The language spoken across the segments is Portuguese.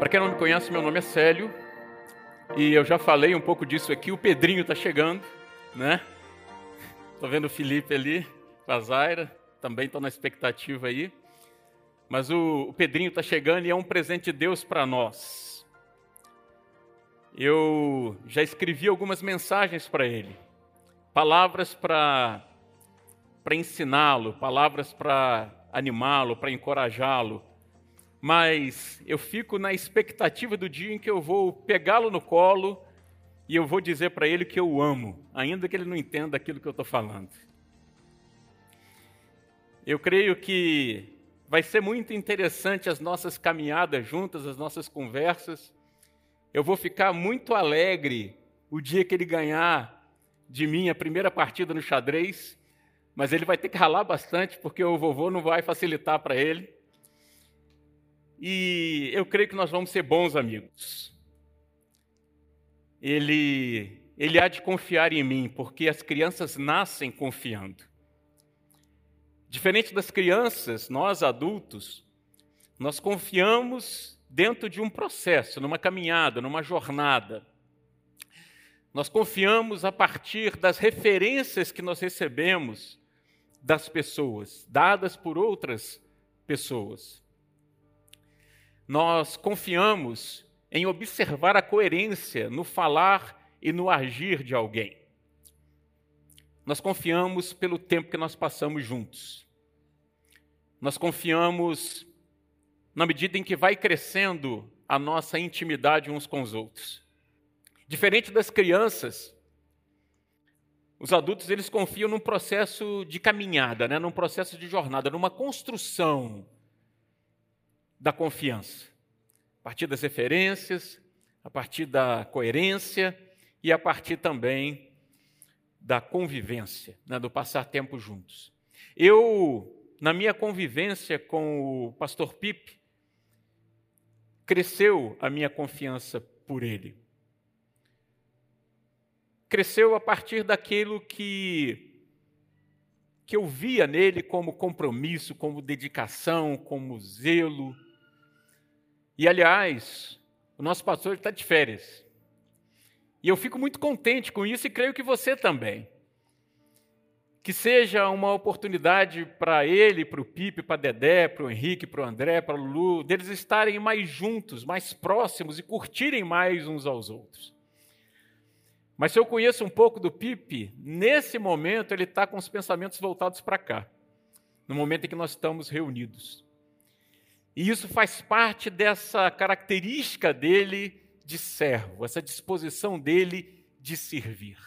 Para quem não me conhece, meu nome é Célio e eu já falei um pouco disso aqui. O Pedrinho está chegando, né? Estou vendo o Felipe ali, com a Zaira, também estou na expectativa aí. Mas o, o Pedrinho está chegando e é um presente de Deus para nós. Eu já escrevi algumas mensagens para ele, palavras para ensiná-lo, palavras para animá-lo, para encorajá-lo mas eu fico na expectativa do dia em que eu vou pegá-lo no colo e eu vou dizer para ele que eu o amo, ainda que ele não entenda aquilo que eu estou falando. Eu creio que vai ser muito interessante as nossas caminhadas juntas, as nossas conversas. Eu vou ficar muito alegre o dia que ele ganhar de mim a primeira partida no xadrez, mas ele vai ter que ralar bastante porque o vovô não vai facilitar para ele e eu creio que nós vamos ser bons amigos. Ele, ele há de confiar em mim, porque as crianças nascem confiando. Diferente das crianças, nós adultos, nós confiamos dentro de um processo, numa caminhada, numa jornada. Nós confiamos a partir das referências que nós recebemos das pessoas, dadas por outras pessoas nós confiamos em observar a coerência no falar e no agir de alguém. Nós confiamos pelo tempo que nós passamos juntos. Nós confiamos na medida em que vai crescendo a nossa intimidade uns com os outros. Diferente das crianças, os adultos eles confiam num processo de caminhada, né? num processo de jornada, numa construção da confiança. A partir das referências, a partir da coerência e a partir também da convivência, né, do passar tempo juntos. Eu, na minha convivência com o pastor Pipe, cresceu a minha confiança por ele. Cresceu a partir daquilo que que eu via nele como compromisso, como dedicação, como zelo, e aliás, o nosso pastor está de férias. E eu fico muito contente com isso e creio que você também. Que seja uma oportunidade para ele, para o Pipe, para Dedé, para o Henrique, para o André, para o Lulu, deles estarem mais juntos, mais próximos e curtirem mais uns aos outros. Mas se eu conheço um pouco do Pipe, nesse momento ele está com os pensamentos voltados para cá, no momento em que nós estamos reunidos. E isso faz parte dessa característica dele de servo, essa disposição dele de servir.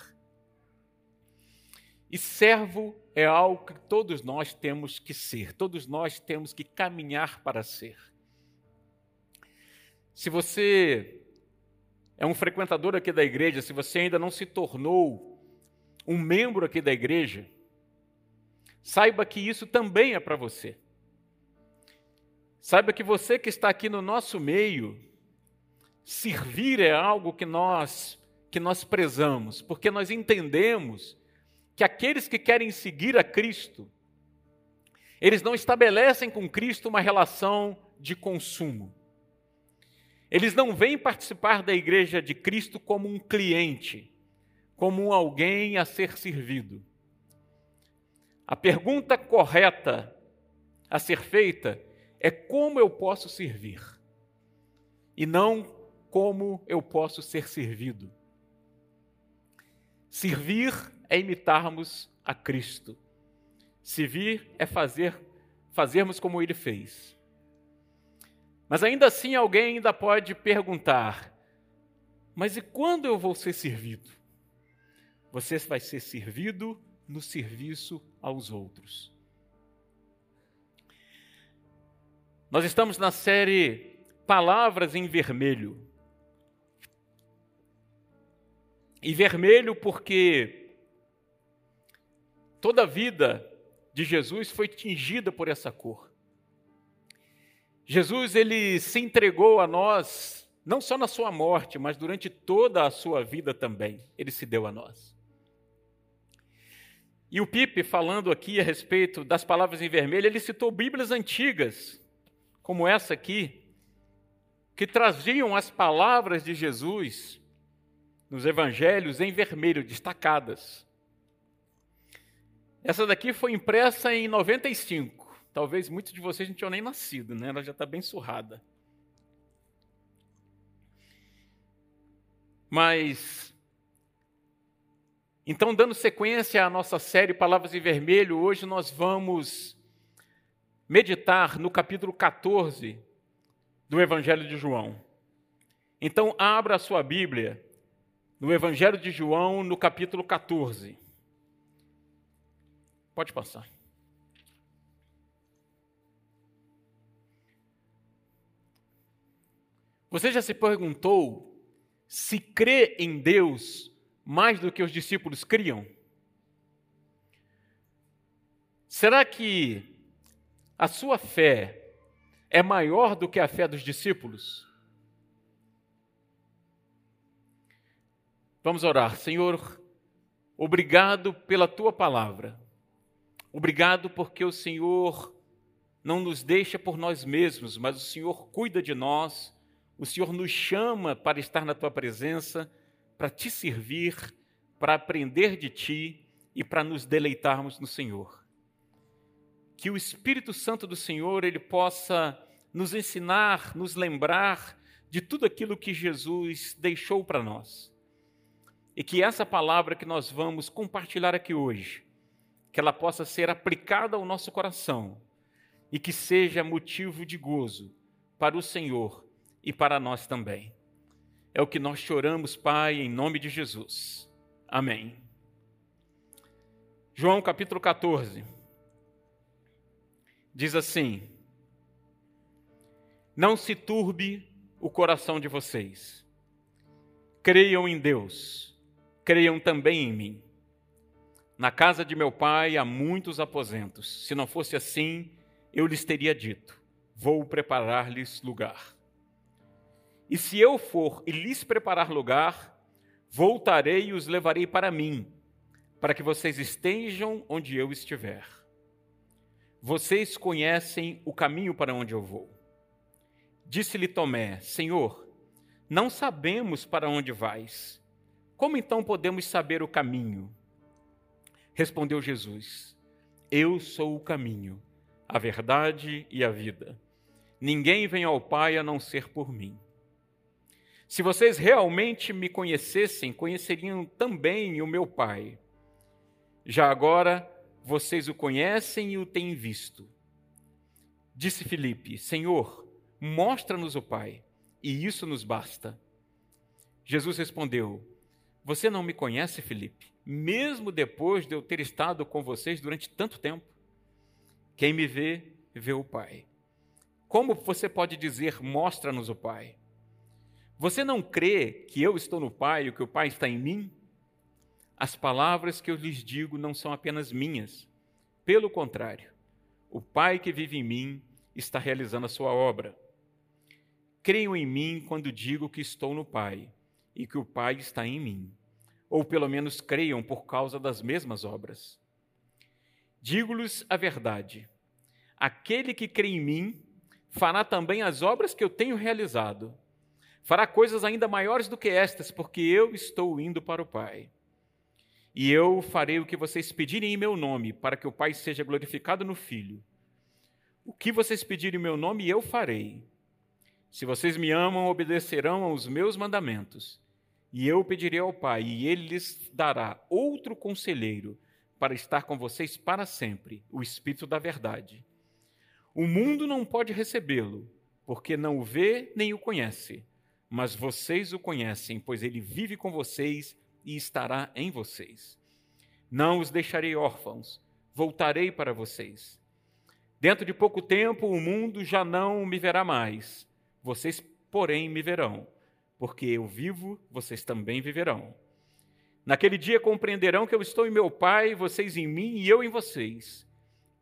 E servo é algo que todos nós temos que ser, todos nós temos que caminhar para ser. Se você é um frequentador aqui da igreja, se você ainda não se tornou um membro aqui da igreja, saiba que isso também é para você. Saiba que você que está aqui no nosso meio, servir é algo que nós que nós prezamos, porque nós entendemos que aqueles que querem seguir a Cristo, eles não estabelecem com Cristo uma relação de consumo. Eles não vêm participar da igreja de Cristo como um cliente, como alguém a ser servido. A pergunta correta a ser feita é como eu posso servir e não como eu posso ser servido. Servir é imitarmos a Cristo. Servir é fazer fazermos como ele fez. Mas ainda assim alguém ainda pode perguntar: mas e quando eu vou ser servido? Você vai ser servido no serviço aos outros. Nós estamos na série Palavras em Vermelho. E vermelho porque toda a vida de Jesus foi tingida por essa cor. Jesus ele se entregou a nós não só na sua morte, mas durante toda a sua vida também. Ele se deu a nós. E o Pipe, falando aqui a respeito das palavras em vermelho, ele citou Bíblias antigas como essa aqui, que traziam as palavras de Jesus nos evangelhos em vermelho, destacadas. Essa daqui foi impressa em 95. Talvez muitos de vocês não tinham nem nascido, né? Ela já está bem surrada. Mas. Então, dando sequência à nossa série Palavras em Vermelho, hoje nós vamos meditar no capítulo 14 do Evangelho de João. Então, abra a sua Bíblia no Evangelho de João, no capítulo 14. Pode passar. Você já se perguntou se crê em Deus mais do que os discípulos criam? Será que a sua fé é maior do que a fé dos discípulos? Vamos orar. Senhor, obrigado pela tua palavra. Obrigado porque o Senhor não nos deixa por nós mesmos, mas o Senhor cuida de nós, o Senhor nos chama para estar na tua presença, para te servir, para aprender de ti e para nos deleitarmos no Senhor. Que o Espírito Santo do Senhor ele possa nos ensinar, nos lembrar de tudo aquilo que Jesus deixou para nós. E que essa palavra que nós vamos compartilhar aqui hoje que ela possa ser aplicada ao nosso coração e que seja motivo de gozo para o Senhor e para nós também. É o que nós choramos, Pai, em nome de Jesus. Amém. João capítulo 14 diz assim: Não se turbe o coração de vocês. Creiam em Deus, creiam também em mim. Na casa de meu pai há muitos aposentos. Se não fosse assim, eu lhes teria dito: Vou preparar-lhes lugar. E se eu for e lhes preparar lugar, voltarei e os levarei para mim, para que vocês estejam onde eu estiver. Vocês conhecem o caminho para onde eu vou. Disse-lhe Tomé: Senhor, não sabemos para onde vais. Como então podemos saber o caminho? Respondeu Jesus: Eu sou o caminho, a verdade e a vida. Ninguém vem ao Pai a não ser por mim. Se vocês realmente me conhecessem, conheceriam também o meu Pai. Já agora vocês o conhecem e o têm visto. Disse Filipe: Senhor, mostra-nos o Pai, e isso nos basta. Jesus respondeu: Você não me conhece, Filipe? mesmo depois de eu ter estado com vocês durante tanto tempo. Quem me vê, vê o Pai. Como você pode dizer, mostra-nos o Pai? Você não crê que eu estou no Pai e que o Pai está em mim? As palavras que eu lhes digo não são apenas minhas. Pelo contrário, o Pai que vive em mim está realizando a sua obra. Creiam em mim quando digo que estou no Pai e que o Pai está em mim ou pelo menos creiam por causa das mesmas obras. Digo-lhes a verdade: aquele que crê em mim fará também as obras que eu tenho realizado. Fará coisas ainda maiores do que estas, porque eu estou indo para o Pai. E eu farei o que vocês pedirem em meu nome, para que o Pai seja glorificado no Filho. O que vocês pedirem em meu nome, eu farei. Se vocês me amam, obedecerão aos meus mandamentos. E eu pedirei ao Pai, e ele lhes dará outro conselheiro para estar com vocês para sempre, o Espírito da Verdade. O mundo não pode recebê-lo, porque não o vê nem o conhece, mas vocês o conhecem, pois ele vive com vocês e estará em vocês. Não os deixarei órfãos, voltarei para vocês. Dentro de pouco tempo o mundo já não me verá mais, vocês, porém, me verão porque eu vivo, vocês também viverão. Naquele dia compreenderão que eu estou em meu Pai, vocês em mim e eu em vocês.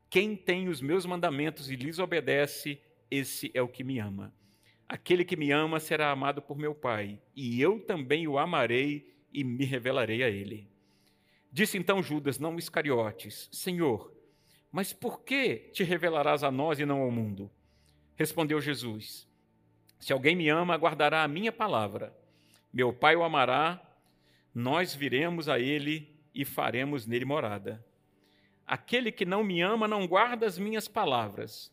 Quem tem os meus mandamentos e lhes obedece, esse é o que me ama. Aquele que me ama será amado por meu Pai, e eu também o amarei e me revelarei a ele. Disse então Judas, não Iscariotes: Senhor, mas por que te revelarás a nós e não ao mundo? Respondeu Jesus: Se alguém me ama, guardará a minha palavra. Meu Pai o amará, nós viremos a ele e faremos nele morada. Aquele que não me ama não guarda as minhas palavras.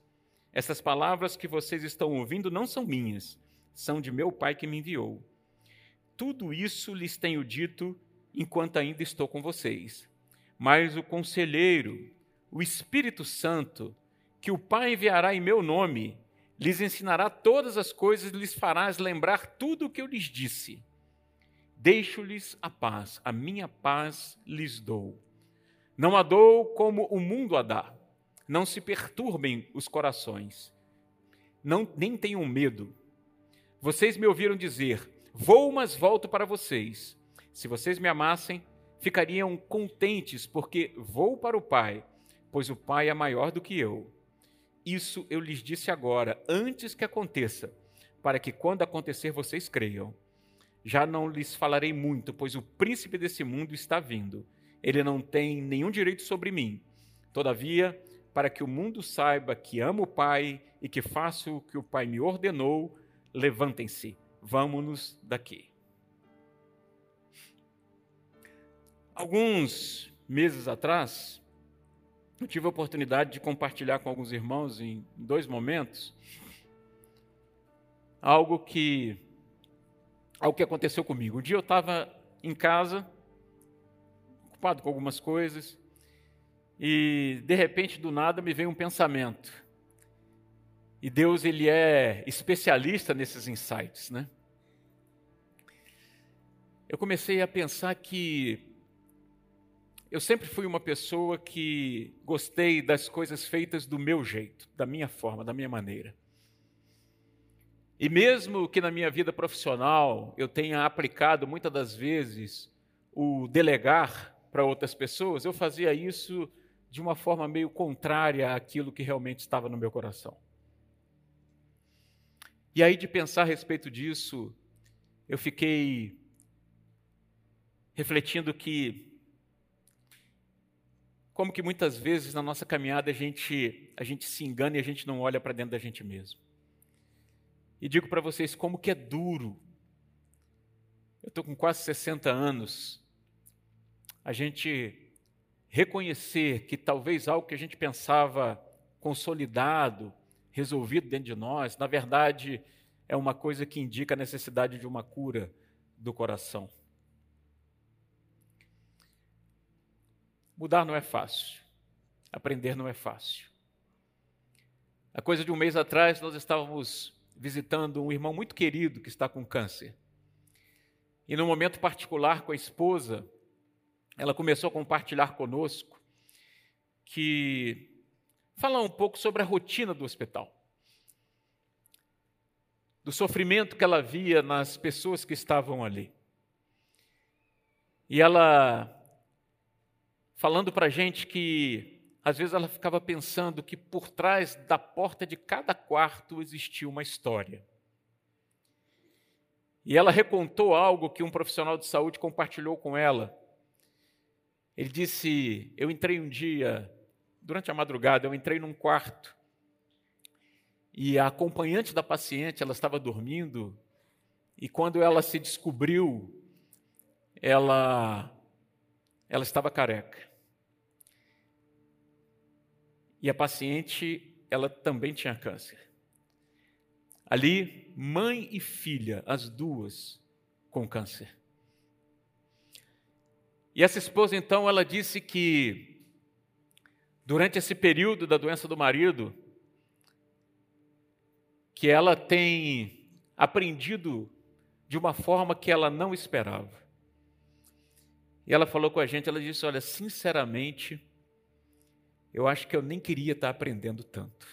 Essas palavras que vocês estão ouvindo não são minhas, são de meu Pai que me enviou. Tudo isso lhes tenho dito enquanto ainda estou com vocês. Mas o conselheiro, o Espírito Santo, que o Pai enviará em meu nome, lhes ensinará todas as coisas e lhes farás lembrar tudo o que eu lhes disse. Deixo-lhes a paz, a minha paz lhes dou. Não a dou como o mundo a dá. Não se perturbem os corações. Não, nem tenham medo. Vocês me ouviram dizer: Vou, mas volto para vocês. Se vocês me amassem, ficariam contentes, porque vou para o Pai, pois o Pai é maior do que eu. Isso eu lhes disse agora, antes que aconteça, para que quando acontecer vocês creiam. Já não lhes falarei muito, pois o príncipe desse mundo está vindo. Ele não tem nenhum direito sobre mim. Todavia, para que o mundo saiba que amo o Pai e que faço o que o Pai me ordenou, levantem-se, vamos-nos daqui. Alguns meses atrás, eu tive a oportunidade de compartilhar com alguns irmãos em dois momentos algo que algo que aconteceu comigo. Um dia eu estava em casa, ocupado com algumas coisas, e de repente do nada me veio um pensamento. E Deus ele é especialista nesses insights, né? Eu comecei a pensar que eu sempre fui uma pessoa que gostei das coisas feitas do meu jeito, da minha forma, da minha maneira. E mesmo que na minha vida profissional eu tenha aplicado muitas das vezes o delegar para outras pessoas, eu fazia isso de uma forma meio contrária àquilo que realmente estava no meu coração. E aí, de pensar a respeito disso, eu fiquei refletindo que como que muitas vezes na nossa caminhada a gente, a gente se engana e a gente não olha para dentro da gente mesmo. E digo para vocês como que é duro. Eu estou com quase 60 anos. A gente reconhecer que talvez algo que a gente pensava consolidado, resolvido dentro de nós, na verdade é uma coisa que indica a necessidade de uma cura do coração. Mudar não é fácil. Aprender não é fácil. A coisa de um mês atrás, nós estávamos visitando um irmão muito querido que está com câncer. E num momento particular com a esposa, ela começou a compartilhar conosco que falar um pouco sobre a rotina do hospital. Do sofrimento que ela via nas pessoas que estavam ali. E ela falando para a gente que às vezes ela ficava pensando que por trás da porta de cada quarto existia uma história. E ela recontou algo que um profissional de saúde compartilhou com ela. Ele disse: Eu entrei um dia, durante a madrugada, eu entrei num quarto e a acompanhante da paciente, ela estava dormindo, e quando ela se descobriu, ela, ela estava careca. E a paciente, ela também tinha câncer. Ali, mãe e filha, as duas com câncer. E essa esposa, então, ela disse que durante esse período da doença do marido, que ela tem aprendido de uma forma que ela não esperava. E ela falou com a gente, ela disse: "Olha, sinceramente, eu acho que eu nem queria estar aprendendo tanto.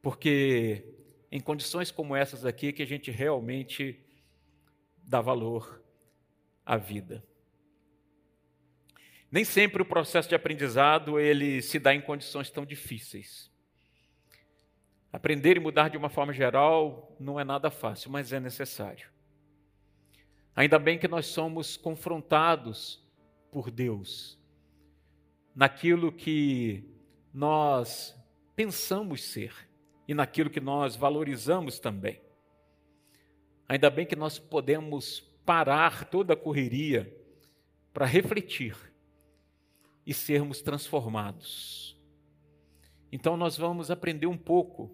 Porque em condições como essas aqui que a gente realmente dá valor à vida. Nem sempre o processo de aprendizado ele se dá em condições tão difíceis. Aprender e mudar de uma forma geral não é nada fácil, mas é necessário. Ainda bem que nós somos confrontados por Deus naquilo que nós pensamos ser e naquilo que nós valorizamos também. Ainda bem que nós podemos parar toda a correria para refletir e sermos transformados. Então, nós vamos aprender um pouco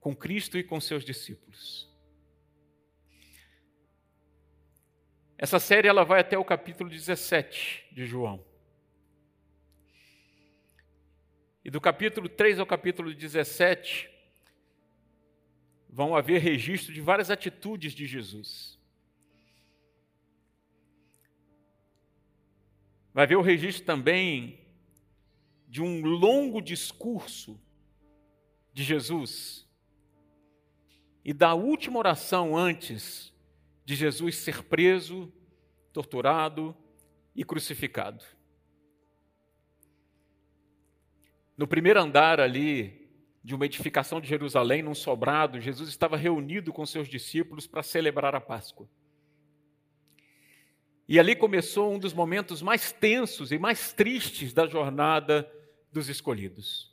com Cristo e com seus discípulos. Essa série ela vai até o capítulo 17 de João. E do capítulo 3 ao capítulo 17, vão haver registro de várias atitudes de Jesus. Vai haver o registro também de um longo discurso de Jesus e da última oração antes de Jesus ser preso, torturado e crucificado. No primeiro andar ali de uma edificação de Jerusalém, num sobrado, Jesus estava reunido com seus discípulos para celebrar a Páscoa. E ali começou um dos momentos mais tensos e mais tristes da jornada dos escolhidos.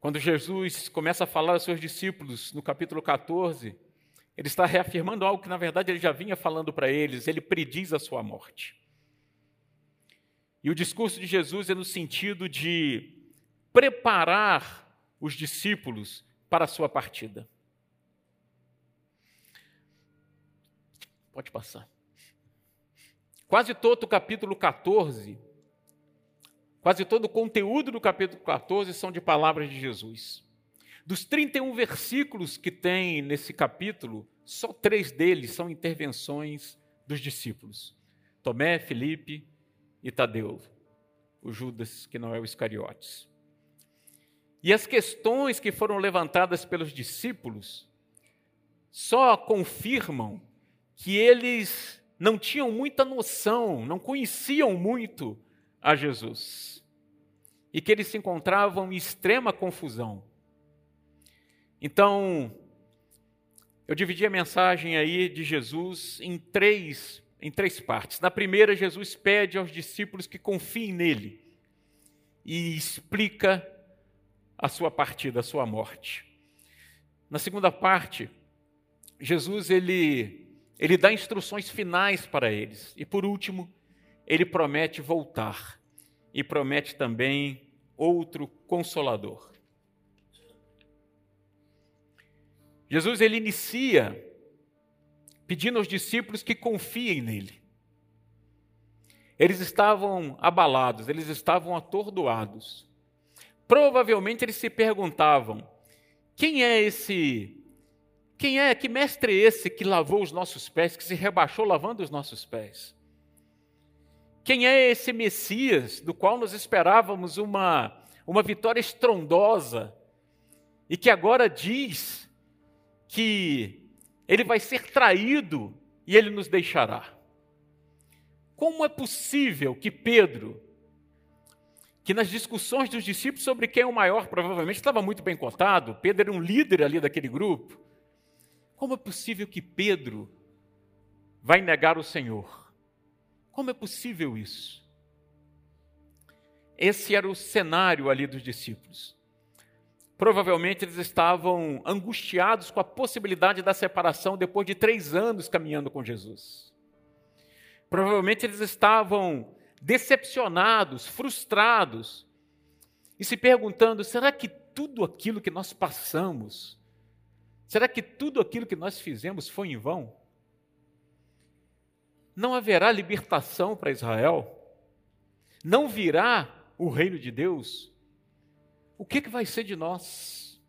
Quando Jesus começa a falar aos seus discípulos no capítulo 14, ele está reafirmando algo que na verdade ele já vinha falando para eles, ele prediz a sua morte. E o discurso de Jesus é no sentido de preparar os discípulos para a sua partida. Pode passar. Quase todo o capítulo 14 Quase todo o conteúdo do capítulo 14 são de palavras de Jesus. Dos 31 versículos que tem nesse capítulo, só três deles são intervenções dos discípulos: Tomé, Felipe e Tadeu, o Judas, que não é o Iscariotes. E as questões que foram levantadas pelos discípulos só confirmam que eles não tinham muita noção, não conheciam muito a Jesus e que eles se encontravam em extrema confusão. Então, eu dividi a mensagem aí de Jesus em três, em três partes. Na primeira, Jesus pede aos discípulos que confiem nele e explica a sua partida, a sua morte. Na segunda parte, Jesus ele ele dá instruções finais para eles. E por último, ele promete voltar e promete também outro consolador. Jesus ele inicia pedindo aos discípulos que confiem nele. Eles estavam abalados, eles estavam atordoados. Provavelmente eles se perguntavam: quem é esse? Quem é? Que mestre é esse que lavou os nossos pés, que se rebaixou lavando os nossos pés? Quem é esse Messias do qual nós esperávamos uma, uma vitória estrondosa e que agora diz que ele vai ser traído e ele nos deixará? Como é possível que Pedro, que nas discussões dos discípulos sobre quem é o maior, provavelmente estava muito bem contado, Pedro era um líder ali daquele grupo, como é possível que Pedro vai negar o Senhor? Como é possível isso? Esse era o cenário ali dos discípulos. Provavelmente eles estavam angustiados com a possibilidade da separação depois de três anos caminhando com Jesus. Provavelmente eles estavam decepcionados, frustrados e se perguntando: será que tudo aquilo que nós passamos, será que tudo aquilo que nós fizemos foi em vão? não haverá libertação para Israel? Não virá o reino de Deus? O que, que vai ser de nós?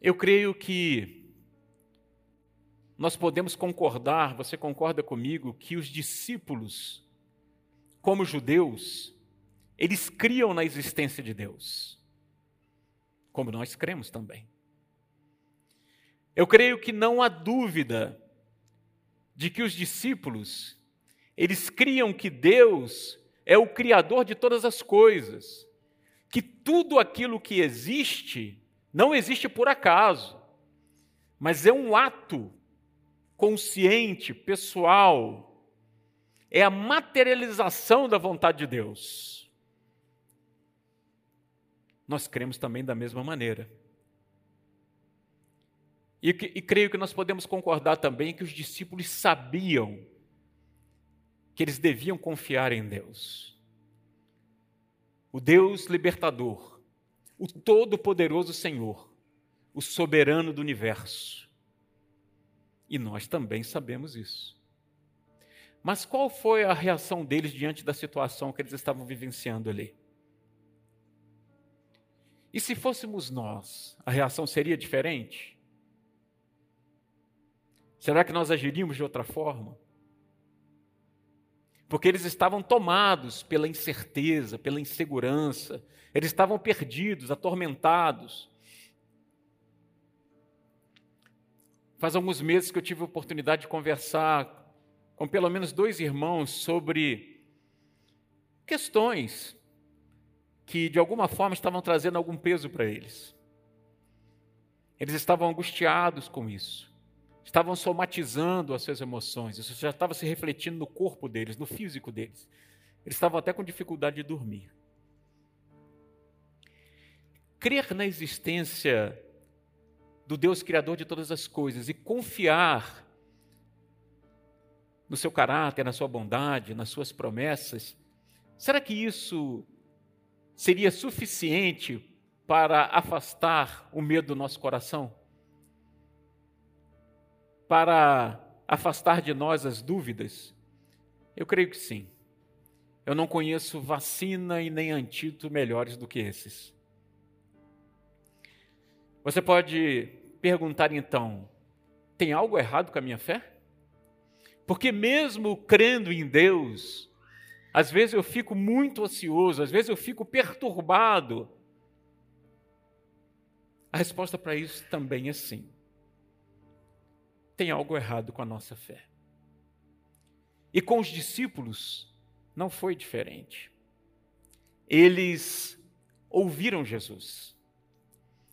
Eu creio que nós podemos concordar, você concorda comigo, que os discípulos, como judeus, eles criam na existência de Deus, como nós cremos também. Eu creio que não há dúvida de que os discípulos, eles criam que Deus é o criador de todas as coisas, que tudo aquilo que existe não existe por acaso, mas é um ato consciente, pessoal, é a materialização da vontade de Deus. Nós cremos também da mesma maneira. E, e, creio que nós podemos concordar também que os discípulos sabiam que eles deviam confiar em Deus. O Deus libertador, o todo-poderoso Senhor, o soberano do universo. E nós também sabemos isso. Mas qual foi a reação deles diante da situação que eles estavam vivenciando ali? E se fôssemos nós, a reação seria diferente? Será que nós agiríamos de outra forma? Porque eles estavam tomados pela incerteza, pela insegurança, eles estavam perdidos, atormentados. Faz alguns meses que eu tive a oportunidade de conversar com pelo menos dois irmãos sobre questões que de alguma forma estavam trazendo algum peso para eles. Eles estavam angustiados com isso, estavam somatizando as suas emoções, isso já estava se refletindo no corpo deles, no físico deles. Eles estavam até com dificuldade de dormir. Crer na existência do Deus Criador de todas as coisas e confiar no seu caráter, na sua bondade, nas suas promessas, será que isso seria suficiente para afastar o medo do nosso coração? Para afastar de nós as dúvidas? Eu creio que sim. Eu não conheço vacina e nem antídoto melhores do que esses. Você pode perguntar então: tem algo errado com a minha fé? Porque mesmo crendo em Deus, às vezes eu fico muito ansioso, às vezes eu fico perturbado. A resposta para isso também é sim. Tem algo errado com a nossa fé. E com os discípulos não foi diferente. Eles ouviram Jesus.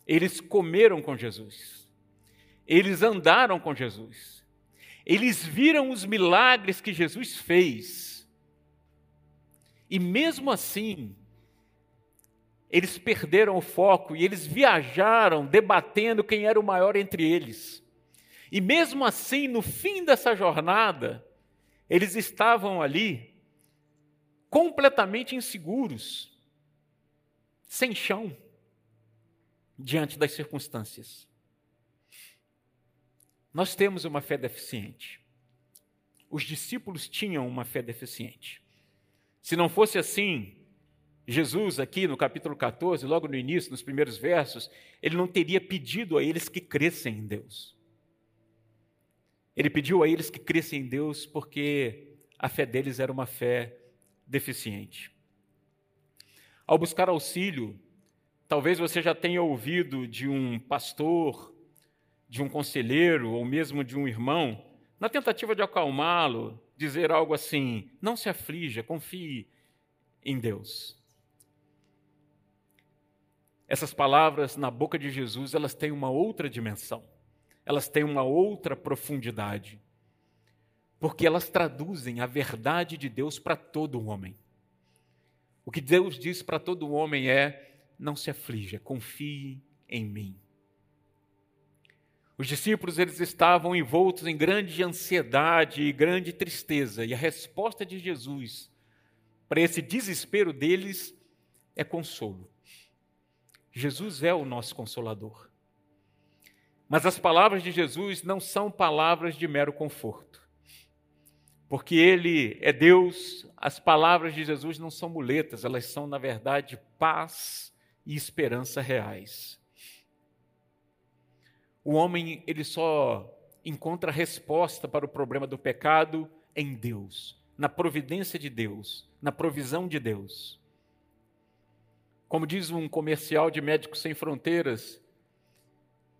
Eles comeram com Jesus. Eles andaram com Jesus. Eles viram os milagres que Jesus fez. E mesmo assim, eles perderam o foco e eles viajaram debatendo quem era o maior entre eles. E mesmo assim, no fim dessa jornada, eles estavam ali completamente inseguros, sem chão, diante das circunstâncias. Nós temos uma fé deficiente. Os discípulos tinham uma fé deficiente. Se não fosse assim, Jesus, aqui no capítulo 14, logo no início, nos primeiros versos, ele não teria pedido a eles que crescem em Deus. Ele pediu a eles que crescem em Deus porque a fé deles era uma fé deficiente. Ao buscar auxílio, talvez você já tenha ouvido de um pastor de um conselheiro ou mesmo de um irmão, na tentativa de acalmá-lo, dizer algo assim: não se aflija, confie em Deus. Essas palavras na boca de Jesus, elas têm uma outra dimensão. Elas têm uma outra profundidade. Porque elas traduzem a verdade de Deus para todo homem. O que Deus diz para todo homem é: não se aflija, confie em mim. Os discípulos eles estavam envoltos em grande ansiedade e grande tristeza, e a resposta de Jesus para esse desespero deles é consolo. Jesus é o nosso consolador. Mas as palavras de Jesus não são palavras de mero conforto. Porque ele é Deus, as palavras de Jesus não são muletas, elas são, na verdade, paz e esperança reais. O homem ele só encontra resposta para o problema do pecado em Deus, na providência de Deus, na provisão de Deus. Como diz um comercial de Médicos Sem Fronteiras,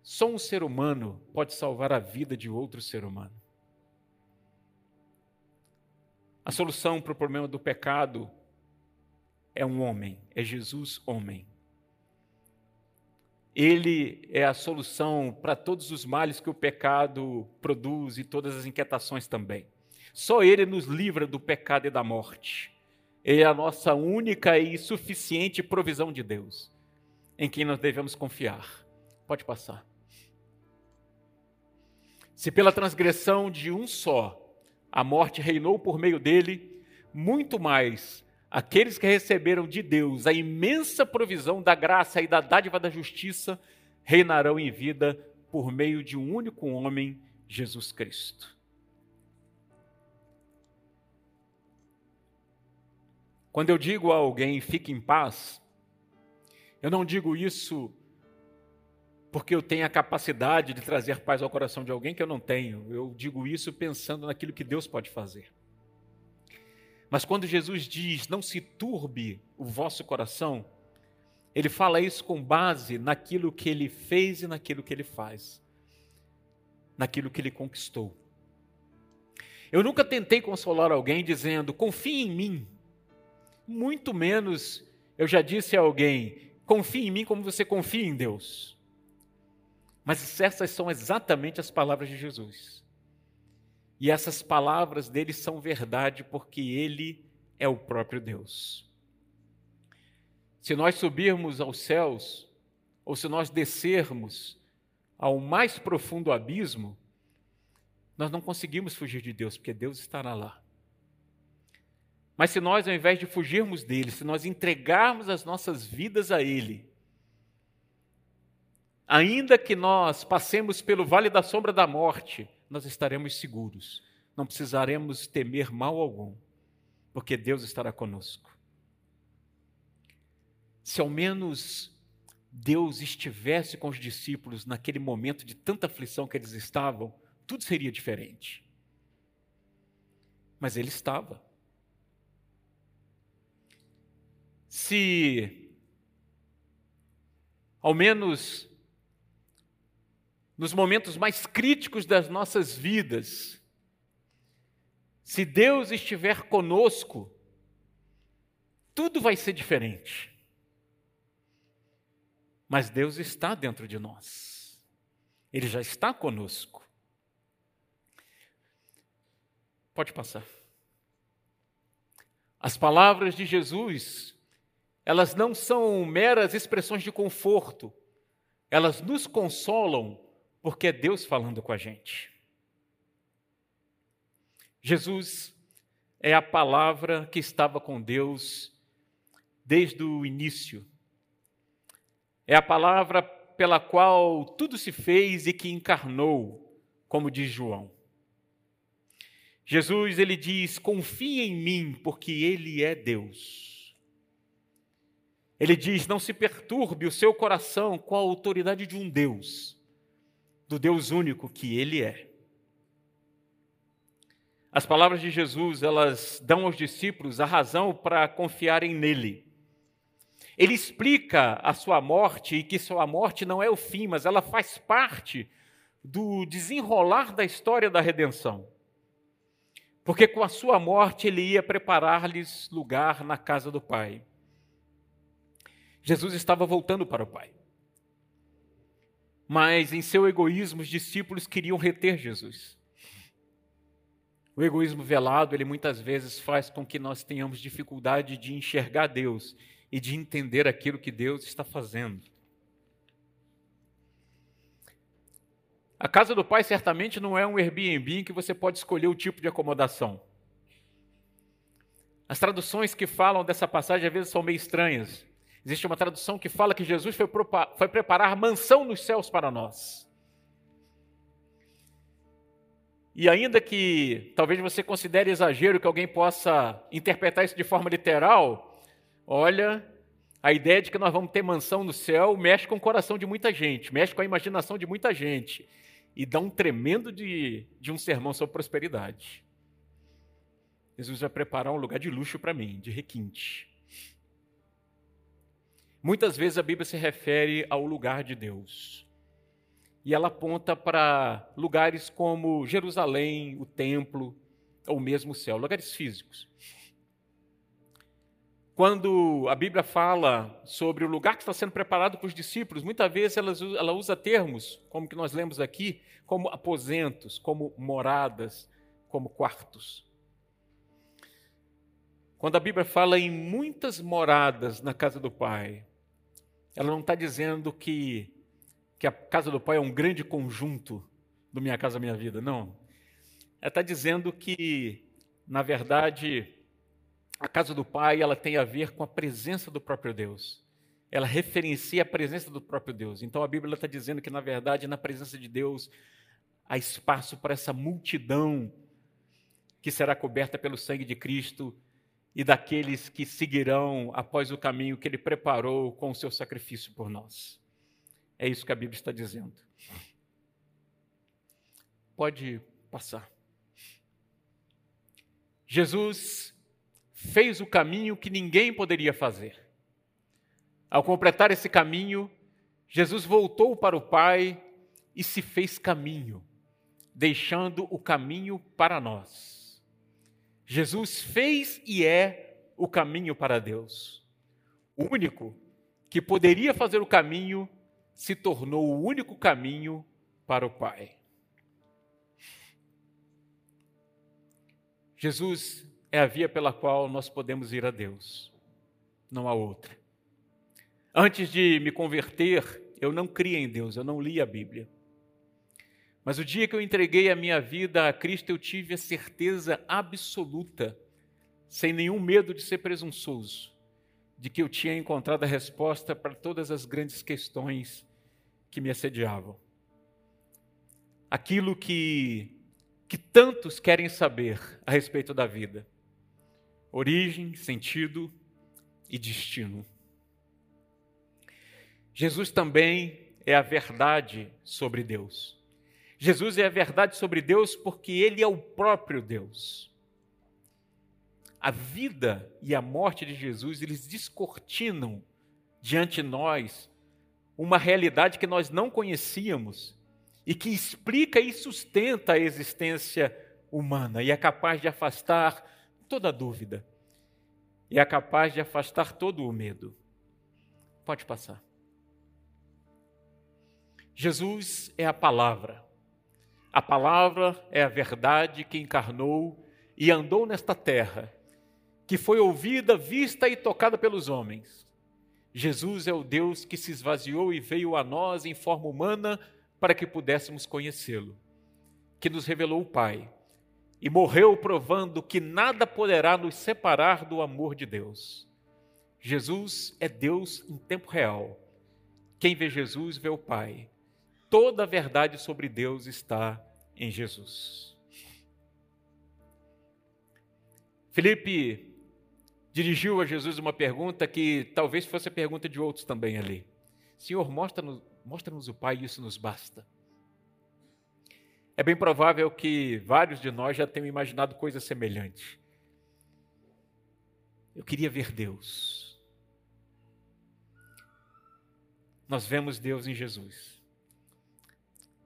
só um ser humano pode salvar a vida de outro ser humano. A solução para o problema do pecado é um homem, é Jesus homem. Ele é a solução para todos os males que o pecado produz e todas as inquietações também. Só Ele nos livra do pecado e da morte. Ele é a nossa única e suficiente provisão de Deus. em quem nós devemos confiar. Pode passar. Se pela transgressão de um só a morte reinou por meio dele, muito mais aqueles que receberam de Deus a imensa provisão da graça e da dádiva da justiça reinarão em vida por meio de um único homem, Jesus Cristo. Quando eu digo a alguém fique em paz, eu não digo isso porque eu tenho a capacidade de trazer paz ao coração de alguém que eu não tenho. Eu digo isso pensando naquilo que Deus pode fazer. Mas quando Jesus diz, não se turbe o vosso coração, ele fala isso com base naquilo que ele fez e naquilo que ele faz, naquilo que ele conquistou. Eu nunca tentei consolar alguém dizendo, confie em mim. Muito menos eu já disse a alguém, confie em mim como você confia em Deus. Mas essas são exatamente as palavras de Jesus. E essas palavras dele são verdade porque ele é o próprio Deus. Se nós subirmos aos céus, ou se nós descermos ao mais profundo abismo, nós não conseguimos fugir de Deus, porque Deus estará lá. Mas se nós, ao invés de fugirmos dele, se nós entregarmos as nossas vidas a Ele, Ainda que nós passemos pelo vale da sombra da morte, nós estaremos seguros. Não precisaremos temer mal algum, porque Deus estará conosco. Se ao menos Deus estivesse com os discípulos naquele momento de tanta aflição que eles estavam, tudo seria diferente. Mas ele estava. Se ao menos nos momentos mais críticos das nossas vidas, se Deus estiver conosco, tudo vai ser diferente. Mas Deus está dentro de nós, Ele já está conosco. Pode passar. As palavras de Jesus, elas não são meras expressões de conforto, elas nos consolam porque é Deus falando com a gente. Jesus é a palavra que estava com Deus desde o início. É a palavra pela qual tudo se fez e que encarnou, como diz João. Jesus ele diz: "Confie em mim, porque ele é Deus". Ele diz: "Não se perturbe o seu coração com a autoridade de um Deus" do Deus único que Ele é. As palavras de Jesus, elas dão aos discípulos a razão para confiarem nele. Ele explica a sua morte e que sua morte não é o fim, mas ela faz parte do desenrolar da história da redenção. Porque com a sua morte ele ia preparar-lhes lugar na casa do Pai. Jesus estava voltando para o Pai. Mas em seu egoísmo, os discípulos queriam reter Jesus. O egoísmo velado, ele muitas vezes faz com que nós tenhamos dificuldade de enxergar Deus e de entender aquilo que Deus está fazendo. A casa do pai certamente não é um Airbnb em que você pode escolher o tipo de acomodação. As traduções que falam dessa passagem às vezes são meio estranhas. Existe uma tradução que fala que Jesus foi, foi preparar mansão nos céus para nós. E ainda que talvez você considere exagero que alguém possa interpretar isso de forma literal, olha, a ideia de que nós vamos ter mansão no céu mexe com o coração de muita gente, mexe com a imaginação de muita gente e dá um tremendo de, de um sermão sobre prosperidade. Jesus vai preparar um lugar de luxo para mim, de requinte. Muitas vezes a Bíblia se refere ao lugar de Deus. E ela aponta para lugares como Jerusalém, o templo, ou mesmo o céu, lugares físicos. Quando a Bíblia fala sobre o lugar que está sendo preparado para os discípulos, muitas vezes ela, usa termos, como que nós lemos aqui, como aposentos, como moradas, como quartos. Quando a Bíblia fala em muitas moradas na casa do Pai, ela não está dizendo que, que a casa do Pai é um grande conjunto do Minha Casa Minha Vida, não. Ela está dizendo que, na verdade, a casa do Pai ela tem a ver com a presença do próprio Deus. Ela referencia a presença do próprio Deus. Então a Bíblia está dizendo que, na verdade, na presença de Deus há espaço para essa multidão que será coberta pelo sangue de Cristo e daqueles que seguirão após o caminho que Ele preparou com o seu sacrifício por nós. É isso que a Bíblia está dizendo. Pode passar. Jesus fez o caminho que ninguém poderia fazer. Ao completar esse caminho, Jesus voltou para o Pai e se fez caminho, deixando o caminho para nós. Jesus fez e é o caminho para Deus. O único que poderia fazer o caminho se tornou o único caminho para o Pai. Jesus é a via pela qual nós podemos ir a Deus, não há outra. Antes de me converter, eu não cria em Deus, eu não li a Bíblia. Mas o dia que eu entreguei a minha vida a Cristo, eu tive a certeza absoluta, sem nenhum medo de ser presunçoso, de que eu tinha encontrado a resposta para todas as grandes questões que me assediavam. Aquilo que, que tantos querem saber a respeito da vida origem, sentido e destino. Jesus também é a verdade sobre Deus. Jesus é a verdade sobre Deus porque ele é o próprio Deus. A vida e a morte de Jesus, eles descortinam diante de nós uma realidade que nós não conhecíamos e que explica e sustenta a existência humana e é capaz de afastar toda dúvida e é capaz de afastar todo o medo. Pode passar. Jesus é a palavra. A palavra é a verdade que encarnou e andou nesta terra, que foi ouvida, vista e tocada pelos homens. Jesus é o Deus que se esvaziou e veio a nós em forma humana para que pudéssemos conhecê-lo, que nos revelou o Pai e morreu provando que nada poderá nos separar do amor de Deus. Jesus é Deus em tempo real. Quem vê Jesus vê o Pai. Toda a verdade sobre Deus está em Jesus. Felipe dirigiu a Jesus uma pergunta que talvez fosse a pergunta de outros também ali. Senhor, mostra-nos mostra o Pai, isso nos basta. É bem provável que vários de nós já tenham imaginado coisa semelhante. Eu queria ver Deus. Nós vemos Deus em Jesus.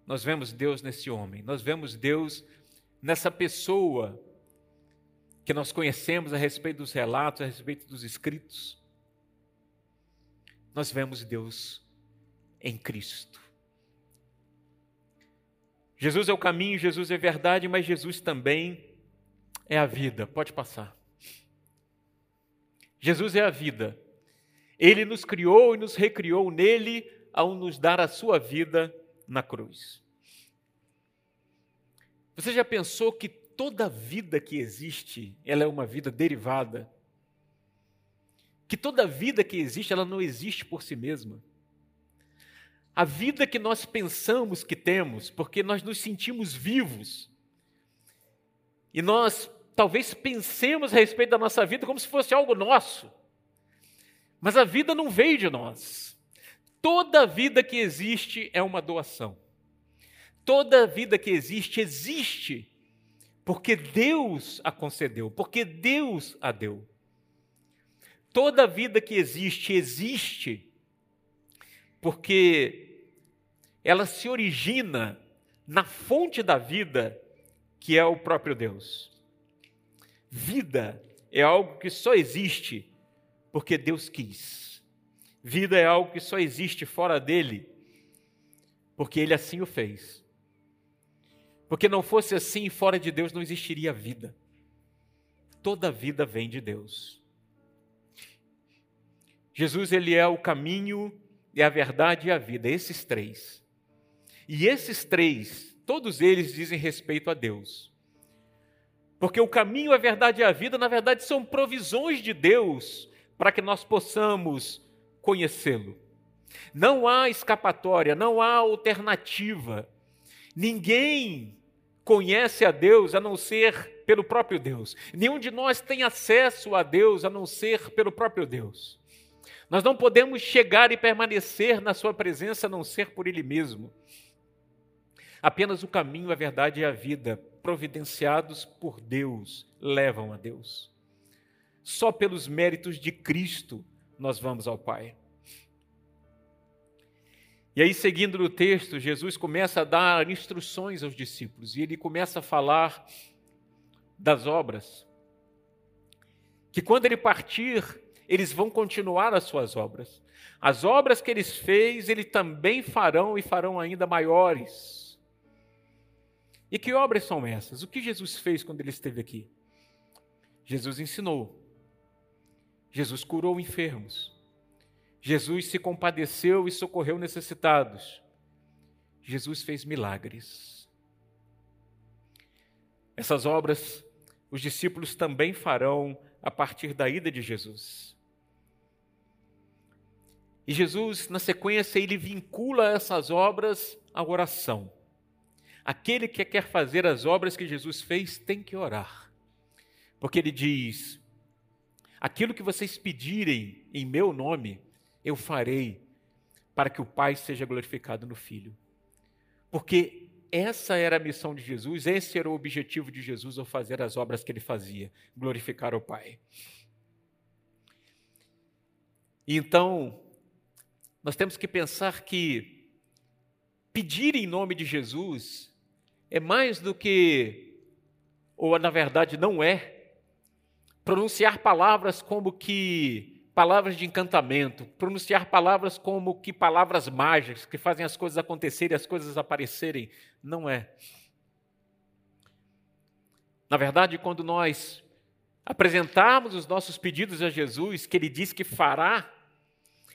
Nós vemos Deus nesse homem. Nós vemos Deus nessa pessoa que nós conhecemos a respeito dos relatos, a respeito dos escritos. Nós vemos Deus em Cristo. Jesus é o caminho, Jesus é verdade, mas Jesus também é a vida. Pode passar. Jesus é a vida. Ele nos criou e nos recriou nele ao nos dar a sua vida na cruz. Você já pensou que toda vida que existe, ela é uma vida derivada? Que toda vida que existe, ela não existe por si mesma? a vida que nós pensamos que temos, porque nós nos sentimos vivos. E nós talvez pensemos a respeito da nossa vida como se fosse algo nosso. Mas a vida não veio de nós. Toda vida que existe é uma doação. Toda vida que existe, existe porque Deus a concedeu, porque Deus a deu. Toda vida que existe, existe porque ela se origina na fonte da vida, que é o próprio Deus. Vida é algo que só existe porque Deus quis. Vida é algo que só existe fora dele porque ele assim o fez. Porque não fosse assim, fora de Deus não existiria vida. Toda vida vem de Deus. Jesus ele é o caminho é a verdade e a vida, esses três. E esses três, todos eles dizem respeito a Deus. Porque o caminho, a verdade e a vida, na verdade, são provisões de Deus para que nós possamos conhecê-lo. Não há escapatória, não há alternativa. Ninguém conhece a Deus a não ser pelo próprio Deus. Nenhum de nós tem acesso a Deus a não ser pelo próprio Deus. Nós não podemos chegar e permanecer na Sua presença a não ser por Ele mesmo. Apenas o caminho, a verdade e a vida, providenciados por Deus, levam a Deus. Só pelos méritos de Cristo nós vamos ao Pai. E aí, seguindo no texto, Jesus começa a dar instruções aos discípulos e ele começa a falar das obras. Que quando ele partir, eles vão continuar as suas obras. As obras que eles fez, ele também farão e farão ainda maiores. E que obras são essas? O que Jesus fez quando ele esteve aqui? Jesus ensinou. Jesus curou enfermos. Jesus se compadeceu e socorreu necessitados. Jesus fez milagres. Essas obras os discípulos também farão a partir da ida de Jesus. E Jesus, na sequência, ele vincula essas obras à oração. Aquele que quer fazer as obras que Jesus fez tem que orar. Porque ele diz: aquilo que vocês pedirem em meu nome, eu farei para que o Pai seja glorificado no Filho. Porque essa era a missão de Jesus, esse era o objetivo de Jesus ao fazer as obras que ele fazia, glorificar o Pai. Então, nós temos que pensar que pedir em nome de Jesus é mais do que, ou na verdade não é, pronunciar palavras como que palavras de encantamento, pronunciar palavras como que palavras mágicas que fazem as coisas acontecerem, as coisas aparecerem. Não é. Na verdade, quando nós apresentarmos os nossos pedidos a Jesus, que Ele diz que fará,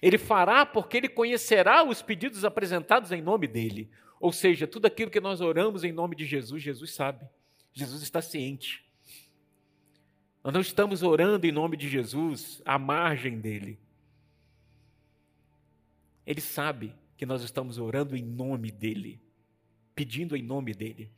Ele fará porque Ele conhecerá os pedidos apresentados em nome dEle. Ou seja, tudo aquilo que nós oramos em nome de Jesus, Jesus sabe. Jesus está ciente. Nós não estamos orando em nome de Jesus à margem dele. Ele sabe que nós estamos orando em nome dele, pedindo em nome dele.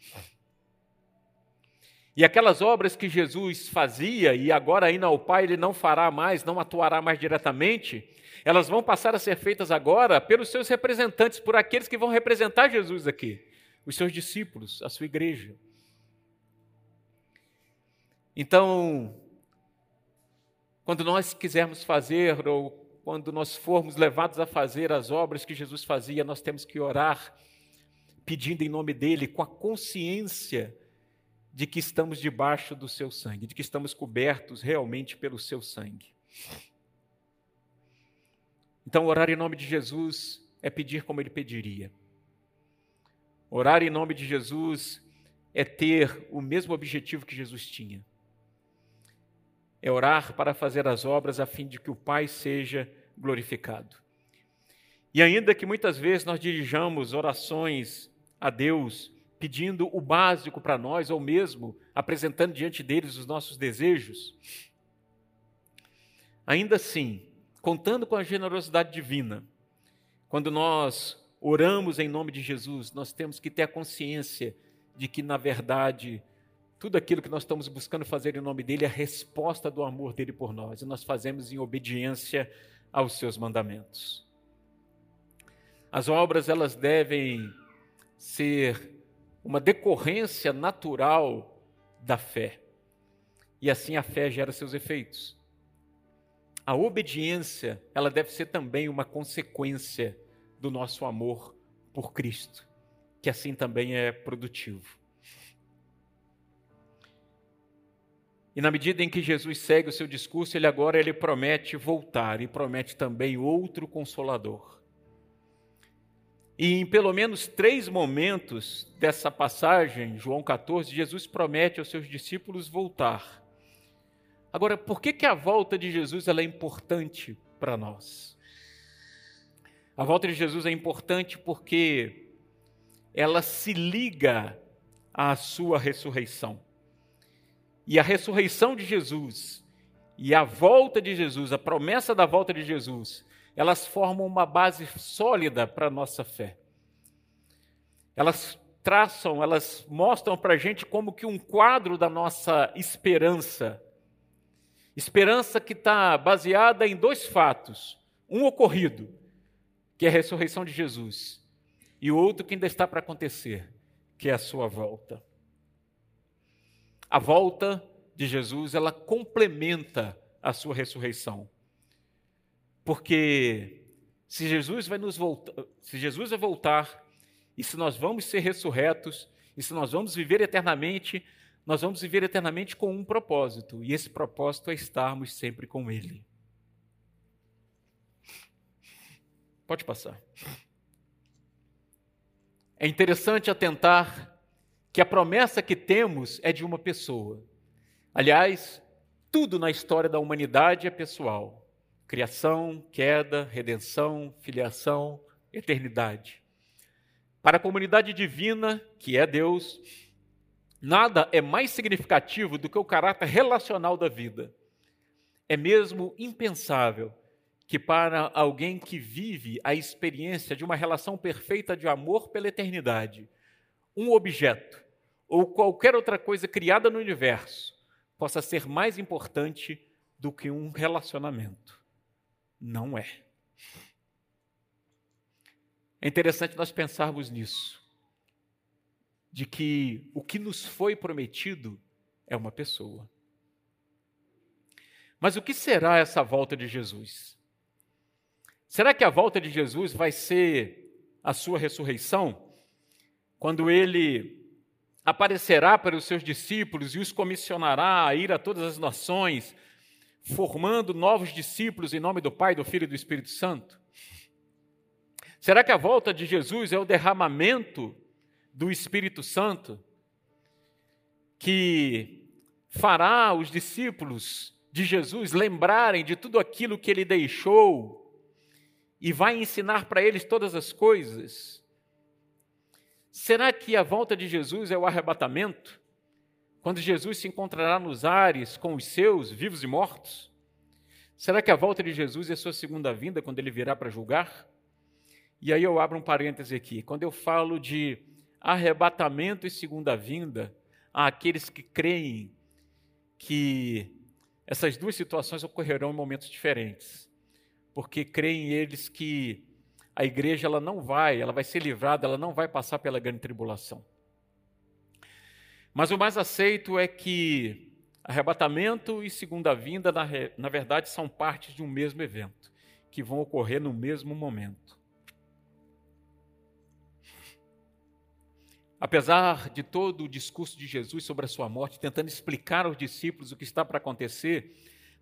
E aquelas obras que Jesus fazia e agora ainda ao Pai ele não fará mais, não atuará mais diretamente, elas vão passar a ser feitas agora pelos seus representantes, por aqueles que vão representar Jesus aqui, os seus discípulos, a sua igreja. Então, quando nós quisermos fazer ou quando nós formos levados a fazer as obras que Jesus fazia, nós temos que orar pedindo em nome dele com a consciência de que estamos debaixo do seu sangue, de que estamos cobertos realmente pelo seu sangue. Então, orar em nome de Jesus é pedir como ele pediria. Orar em nome de Jesus é ter o mesmo objetivo que Jesus tinha é orar para fazer as obras a fim de que o Pai seja glorificado. E ainda que muitas vezes nós dirijamos orações a Deus pedindo o básico para nós, ou mesmo apresentando diante deles os nossos desejos, ainda assim, contando com a generosidade divina, quando nós oramos em nome de Jesus, nós temos que ter a consciência de que, na verdade, tudo aquilo que nós estamos buscando fazer em nome dele é a resposta do amor dele por nós, e nós fazemos em obediência aos seus mandamentos. As obras elas devem ser uma decorrência natural da fé. E assim a fé gera seus efeitos. A obediência, ela deve ser também uma consequência do nosso amor por Cristo, que assim também é produtivo. E na medida em que Jesus segue o seu discurso, ele agora ele promete voltar e promete também outro consolador. E em pelo menos três momentos dessa passagem, João 14, Jesus promete aos seus discípulos voltar. Agora, por que, que a volta de Jesus ela é importante para nós? A volta de Jesus é importante porque ela se liga à sua ressurreição. E a ressurreição de Jesus e a volta de Jesus, a promessa da volta de Jesus, elas formam uma base sólida para a nossa fé. Elas traçam, elas mostram para a gente como que um quadro da nossa esperança. Esperança que está baseada em dois fatos. Um ocorrido, que é a ressurreição de Jesus, e o outro que ainda está para acontecer, que é a sua volta. A volta de Jesus, ela complementa a sua ressurreição. Porque se Jesus vai nos voltar, se Jesus vai voltar, e se nós vamos ser ressurretos, e se nós vamos viver eternamente, nós vamos viver eternamente com um propósito, e esse propósito é estarmos sempre com Ele. Pode passar. É interessante atentar que a promessa que temos é de uma pessoa. Aliás, tudo na história da humanidade é pessoal: criação, queda, redenção, filiação, eternidade. Para a comunidade divina, que é Deus, nada é mais significativo do que o caráter relacional da vida. É mesmo impensável que, para alguém que vive a experiência de uma relação perfeita de amor pela eternidade, um objeto ou qualquer outra coisa criada no universo possa ser mais importante do que um relacionamento. Não é. É interessante nós pensarmos nisso, de que o que nos foi prometido é uma pessoa. Mas o que será essa volta de Jesus? Será que a volta de Jesus vai ser a sua ressurreição? Quando ele aparecerá para os seus discípulos e os comissionará a ir a todas as nações, formando novos discípulos em nome do Pai, do Filho e do Espírito Santo? Será que a volta de Jesus é o derramamento do Espírito Santo que fará os discípulos de Jesus lembrarem de tudo aquilo que ele deixou e vai ensinar para eles todas as coisas? Será que a volta de Jesus é o arrebatamento? Quando Jesus se encontrará nos ares com os seus, vivos e mortos? Será que a volta de Jesus é a sua segunda vinda, quando ele virá para julgar? E aí eu abro um parêntese aqui. Quando eu falo de arrebatamento e segunda vinda, há aqueles que creem que essas duas situações ocorrerão em momentos diferentes. Porque creem eles que a igreja ela não vai, ela vai ser livrada, ela não vai passar pela grande tribulação. Mas o mais aceito é que arrebatamento e segunda vinda, na, na verdade, são partes de um mesmo evento, que vão ocorrer no mesmo momento. Apesar de todo o discurso de Jesus sobre a sua morte, tentando explicar aos discípulos o que está para acontecer,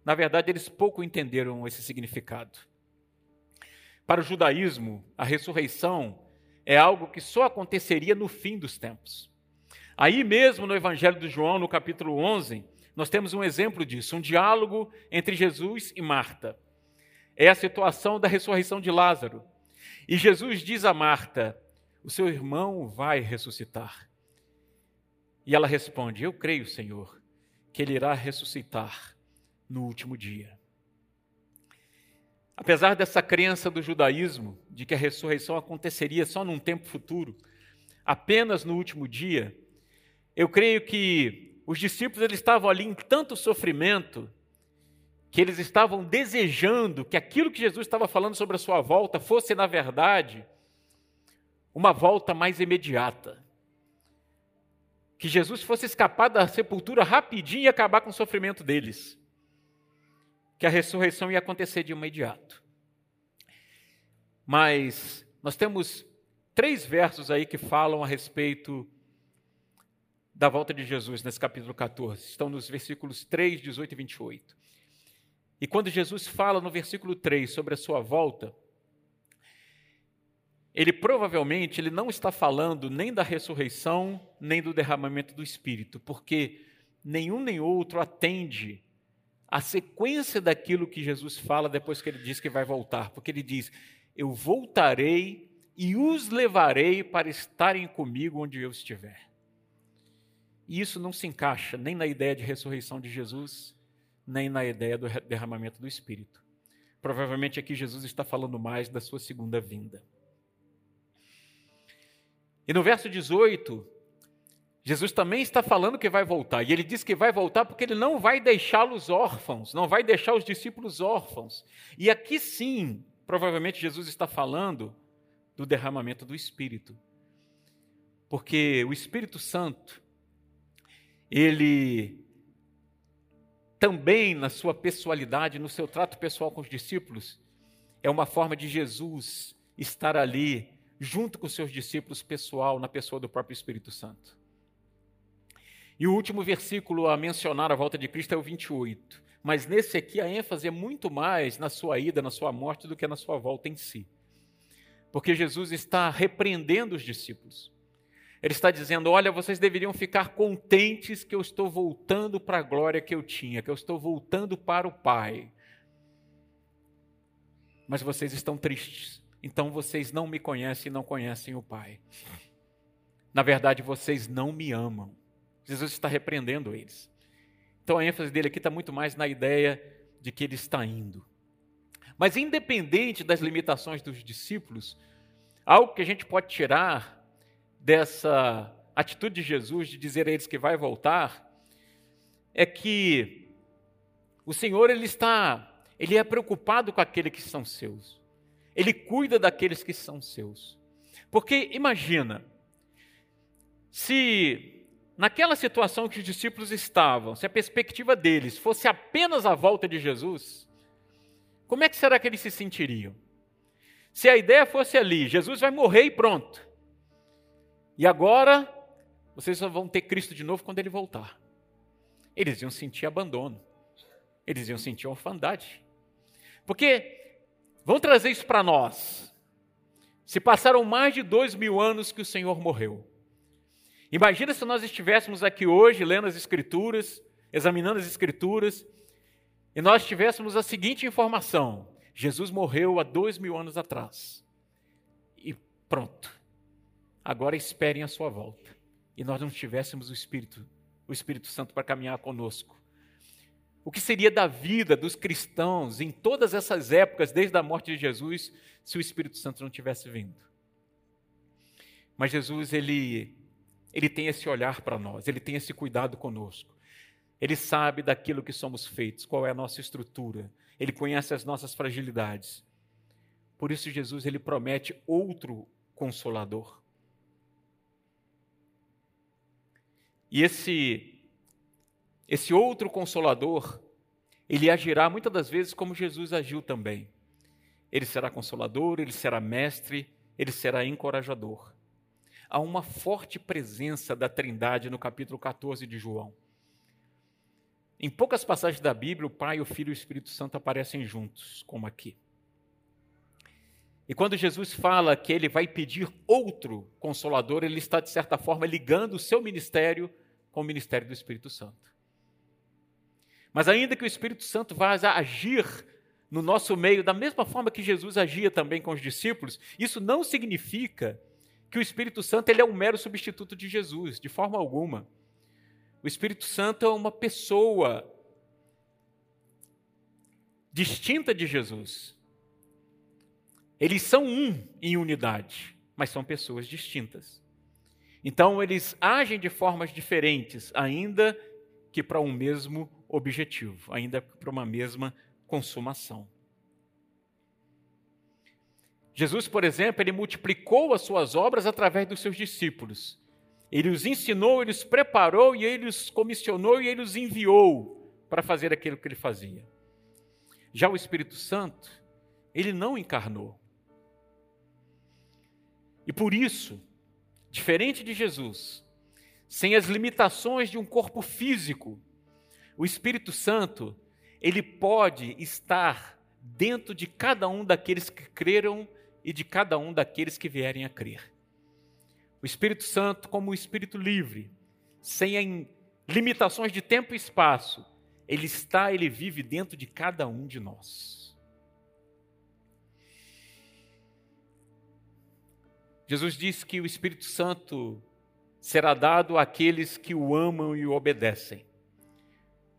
na verdade eles pouco entenderam esse significado. Para o judaísmo, a ressurreição é algo que só aconteceria no fim dos tempos. Aí mesmo no Evangelho de João, no capítulo 11, nós temos um exemplo disso, um diálogo entre Jesus e Marta. É a situação da ressurreição de Lázaro. E Jesus diz a Marta: o seu irmão vai ressuscitar. E ela responde: Eu creio, Senhor, que ele irá ressuscitar no último dia. Apesar dessa crença do judaísmo de que a ressurreição aconteceria só num tempo futuro, apenas no último dia, eu creio que os discípulos eles estavam ali em tanto sofrimento que eles estavam desejando que aquilo que Jesus estava falando sobre a sua volta fosse, na verdade, uma volta mais imediata. Que Jesus fosse escapar da sepultura rapidinho e acabar com o sofrimento deles. Que a ressurreição ia acontecer de imediato. Mas nós temos três versos aí que falam a respeito da volta de Jesus nesse capítulo 14. Estão nos versículos 3, 18 e 28. E quando Jesus fala no versículo 3 sobre a sua volta, ele provavelmente ele não está falando nem da ressurreição, nem do derramamento do Espírito, porque nenhum nem outro atende a sequência daquilo que Jesus fala depois que ele diz que vai voltar, porque ele diz: eu voltarei e os levarei para estarem comigo onde eu estiver. E isso não se encaixa nem na ideia de ressurreição de Jesus, nem na ideia do derramamento do Espírito. Provavelmente aqui Jesus está falando mais da sua segunda vinda. E no verso 18, Jesus também está falando que vai voltar. E ele diz que vai voltar porque ele não vai deixá-los órfãos, não vai deixar os discípulos órfãos. E aqui sim, provavelmente Jesus está falando do derramamento do Espírito. Porque o Espírito Santo, ele também na sua pessoalidade, no seu trato pessoal com os discípulos, é uma forma de Jesus estar ali junto com os seus discípulos pessoal, na pessoa do próprio Espírito Santo. E o último versículo a mencionar a volta de Cristo é o 28. Mas nesse aqui a ênfase é muito mais na sua ida, na sua morte, do que na sua volta em si. Porque Jesus está repreendendo os discípulos. Ele está dizendo: Olha, vocês deveriam ficar contentes que eu estou voltando para a glória que eu tinha, que eu estou voltando para o Pai. Mas vocês estão tristes, então vocês não me conhecem e não conhecem o Pai. Na verdade, vocês não me amam. Jesus está repreendendo eles. Então a ênfase dele aqui está muito mais na ideia de que ele está indo. Mas independente das limitações dos discípulos, algo que a gente pode tirar dessa atitude de Jesus de dizer a eles que vai voltar é que o Senhor ele está, ele é preocupado com aqueles que são seus. Ele cuida daqueles que são seus. Porque imagina, se naquela situação que os discípulos estavam, se a perspectiva deles fosse apenas a volta de Jesus, como é que será que eles se sentiriam? Se a ideia fosse ali, Jesus vai morrer e pronto. E agora vocês só vão ter Cristo de novo quando ele voltar. Eles iam sentir abandono. Eles iam sentir orfandade. Porque, vamos trazer isso para nós. Se passaram mais de dois mil anos que o Senhor morreu. Imagina se nós estivéssemos aqui hoje lendo as Escrituras, examinando as Escrituras, e nós tivéssemos a seguinte informação: Jesus morreu há dois mil anos atrás. E pronto. Agora esperem a sua volta. E nós não tivéssemos o Espírito, o Espírito Santo para caminhar conosco. O que seria da vida dos cristãos em todas essas épocas, desde a morte de Jesus, se o Espírito Santo não tivesse vindo? Mas Jesus, ele ele tem esse olhar para nós, ele tem esse cuidado conosco. Ele sabe daquilo que somos feitos, qual é a nossa estrutura. Ele conhece as nossas fragilidades. Por isso Jesus ele promete outro consolador. E esse esse outro consolador, ele agirá muitas das vezes como Jesus agiu também. Ele será consolador, ele será mestre, ele será encorajador há uma forte presença da Trindade no capítulo 14 de João. Em poucas passagens da Bíblia, o Pai, o Filho e o Espírito Santo aparecem juntos, como aqui. E quando Jesus fala que ele vai pedir outro consolador, ele está, de certa forma, ligando o seu ministério com o ministério do Espírito Santo. Mas ainda que o Espírito Santo vá agir no nosso meio da mesma forma que Jesus agia também com os discípulos, isso não significa que o Espírito Santo ele é um mero substituto de Jesus, de forma alguma. O Espírito Santo é uma pessoa distinta de Jesus. Eles são um em unidade, mas são pessoas distintas. Então, eles agem de formas diferentes, ainda que para um mesmo objetivo, ainda para uma mesma consumação. Jesus, por exemplo, ele multiplicou as suas obras através dos seus discípulos. Ele os ensinou, ele os preparou e ele os comissionou e ele os enviou para fazer aquilo que ele fazia. Já o Espírito Santo, ele não encarnou. E por isso, diferente de Jesus, sem as limitações de um corpo físico, o Espírito Santo, ele pode estar dentro de cada um daqueles que creram e de cada um daqueles que vierem a crer. O Espírito Santo, como um espírito livre, sem limitações de tempo e espaço, ele está, ele vive dentro de cada um de nós. Jesus disse que o Espírito Santo será dado àqueles que o amam e o obedecem.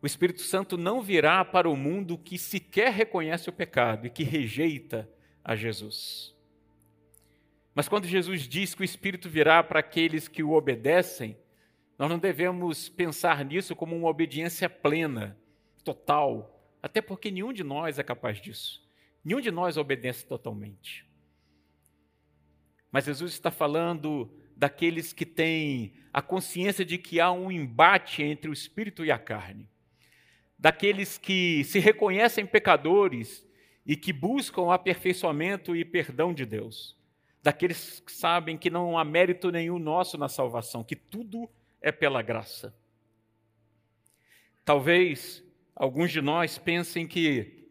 O Espírito Santo não virá para o mundo que sequer reconhece o pecado e que rejeita a Jesus. Mas quando Jesus diz que o Espírito virá para aqueles que o obedecem, nós não devemos pensar nisso como uma obediência plena, total, até porque nenhum de nós é capaz disso. Nenhum de nós obedece totalmente. Mas Jesus está falando daqueles que têm a consciência de que há um embate entre o espírito e a carne, daqueles que se reconhecem pecadores e que buscam o aperfeiçoamento e perdão de Deus, daqueles que sabem que não há mérito nenhum nosso na salvação, que tudo é pela graça. Talvez alguns de nós pensem que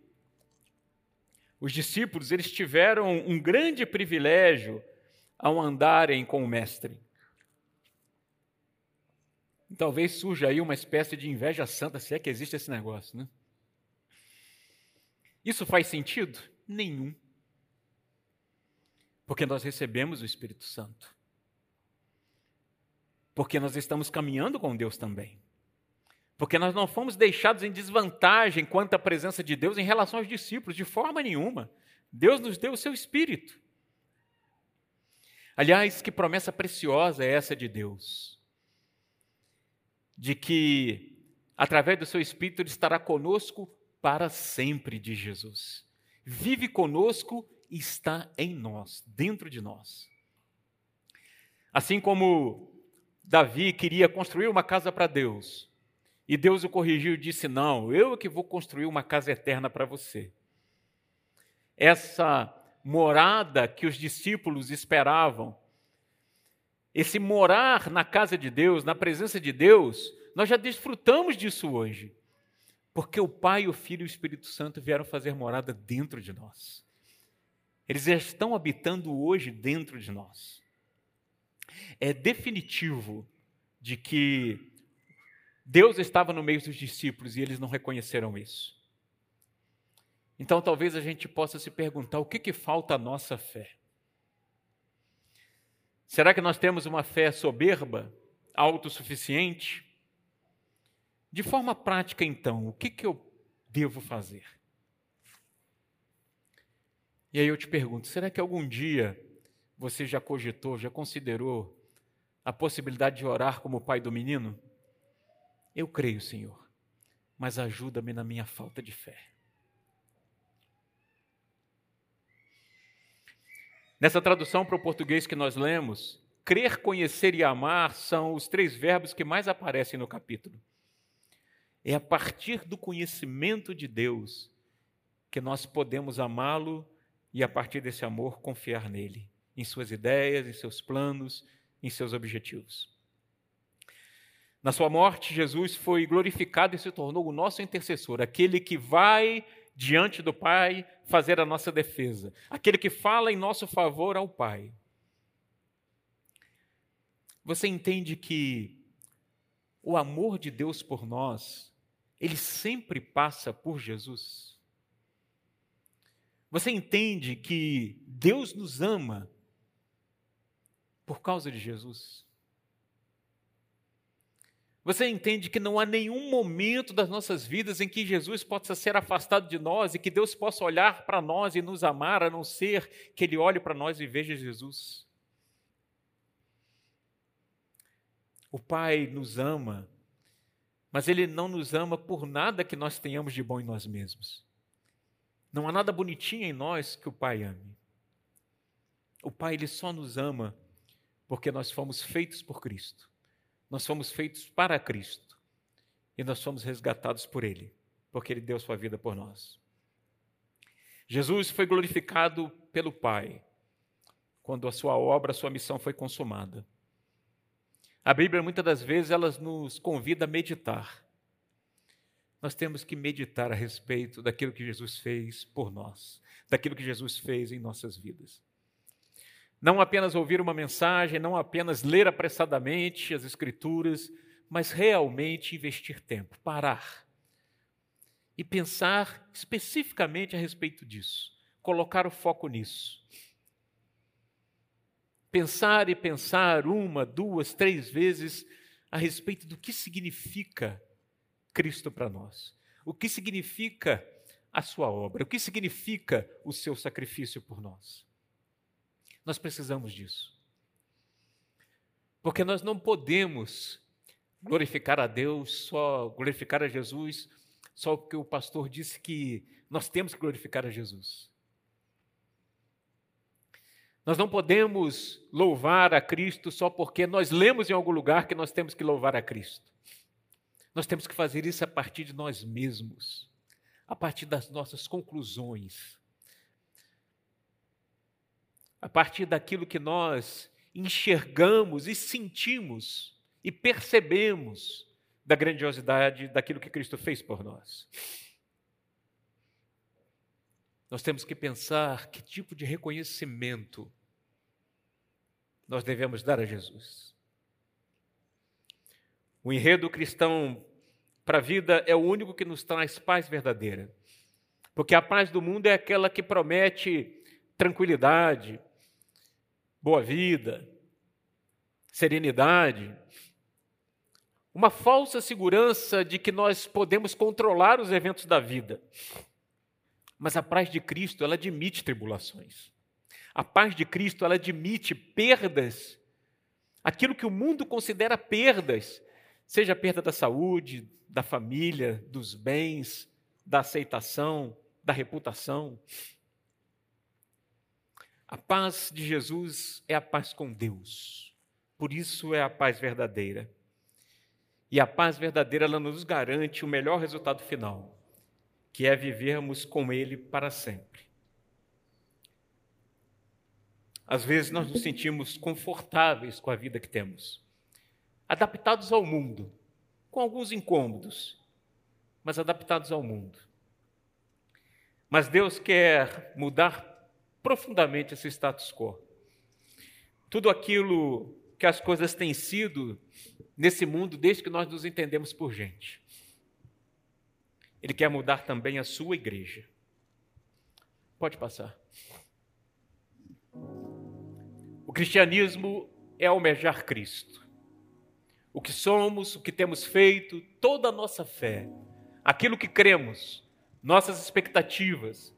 os discípulos eles tiveram um grande privilégio ao andarem com o Mestre. Talvez surja aí uma espécie de inveja santa, se é que existe esse negócio, né? Isso faz sentido? Nenhum. Porque nós recebemos o Espírito Santo. Porque nós estamos caminhando com Deus também. Porque nós não fomos deixados em desvantagem quanto à presença de Deus em relação aos discípulos, de forma nenhuma. Deus nos deu o seu Espírito. Aliás, que promessa preciosa é essa de Deus? De que, através do seu Espírito, Ele estará conosco para sempre, de Jesus. Vive conosco e está em nós, dentro de nós. Assim como Davi queria construir uma casa para Deus, e Deus o corrigiu e disse: Não, eu é que vou construir uma casa eterna para você. Essa morada que os discípulos esperavam, esse morar na casa de Deus, na presença de Deus, nós já desfrutamos disso hoje. Porque o Pai, o Filho e o Espírito Santo vieram fazer morada dentro de nós. Eles já estão habitando hoje dentro de nós. É definitivo de que Deus estava no meio dos discípulos e eles não reconheceram isso. Então talvez a gente possa se perguntar: o que, que falta à nossa fé? Será que nós temos uma fé soberba, autossuficiente? De forma prática, então, o que, que eu devo fazer? E aí eu te pergunto: será que algum dia você já cogitou, já considerou a possibilidade de orar como o pai do menino? Eu creio, Senhor, mas ajuda-me na minha falta de fé. Nessa tradução para o português que nós lemos, crer, conhecer e amar são os três verbos que mais aparecem no capítulo. É a partir do conhecimento de Deus que nós podemos amá-lo e, a partir desse amor, confiar nele, em suas ideias, em seus planos, em seus objetivos. Na sua morte, Jesus foi glorificado e se tornou o nosso intercessor, aquele que vai diante do Pai fazer a nossa defesa, aquele que fala em nosso favor ao Pai. Você entende que o amor de Deus por nós, ele sempre passa por Jesus? Você entende que Deus nos ama por causa de Jesus? Você entende que não há nenhum momento das nossas vidas em que Jesus possa ser afastado de nós e que Deus possa olhar para nós e nos amar, a não ser que Ele olhe para nós e veja Jesus. O Pai nos ama, mas Ele não nos ama por nada que nós tenhamos de bom em nós mesmos. Não há nada bonitinho em nós que o Pai ame. O Pai, Ele só nos ama porque nós fomos feitos por Cristo. Nós fomos feitos para Cristo e nós fomos resgatados por Ele, porque Ele deu sua vida por nós. Jesus foi glorificado pelo Pai quando a sua obra, a sua missão foi consumada. A Bíblia, muitas das vezes, ela nos convida a meditar. Nós temos que meditar a respeito daquilo que Jesus fez por nós, daquilo que Jesus fez em nossas vidas. Não apenas ouvir uma mensagem, não apenas ler apressadamente as Escrituras, mas realmente investir tempo, parar e pensar especificamente a respeito disso, colocar o foco nisso. Pensar e pensar uma, duas, três vezes a respeito do que significa Cristo para nós. O que significa a sua obra? O que significa o seu sacrifício por nós? Nós precisamos disso. Porque nós não podemos glorificar a Deus, só glorificar a Jesus, só porque o pastor disse que nós temos que glorificar a Jesus. Nós não podemos louvar a Cristo só porque nós lemos em algum lugar que nós temos que louvar a Cristo. Nós temos que fazer isso a partir de nós mesmos, a partir das nossas conclusões, a partir daquilo que nós enxergamos e sentimos e percebemos da grandiosidade daquilo que Cristo fez por nós. Nós temos que pensar que tipo de reconhecimento nós devemos dar a Jesus. O enredo cristão para a vida é o único que nos traz paz verdadeira. Porque a paz do mundo é aquela que promete tranquilidade, boa vida, serenidade, uma falsa segurança de que nós podemos controlar os eventos da vida. Mas a paz de Cristo, ela admite tribulações. A paz de Cristo, ela admite perdas, aquilo que o mundo considera perdas, seja a perda da saúde, da família, dos bens, da aceitação, da reputação. A paz de Jesus é a paz com Deus. Por isso é a paz verdadeira. E a paz verdadeira ela nos garante o melhor resultado final, que é vivermos com ele para sempre. Às vezes nós nos sentimos confortáveis com a vida que temos, adaptados ao mundo, com alguns incômodos, mas adaptados ao mundo. Mas Deus quer mudar profundamente esse status quo. Tudo aquilo que as coisas têm sido nesse mundo desde que nós nos entendemos por gente. Ele quer mudar também a sua igreja. Pode passar. Cristianismo é almejar Cristo. O que somos, o que temos feito, toda a nossa fé, aquilo que cremos, nossas expectativas,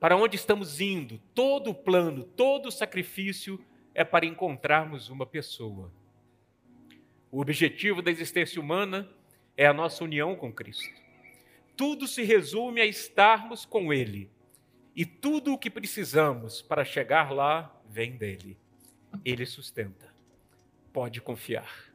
para onde estamos indo, todo o plano, todo o sacrifício é para encontrarmos uma pessoa. O objetivo da existência humana é a nossa união com Cristo. Tudo se resume a estarmos com Ele. E tudo o que precisamos para chegar lá vem dele. Ele sustenta. Pode confiar.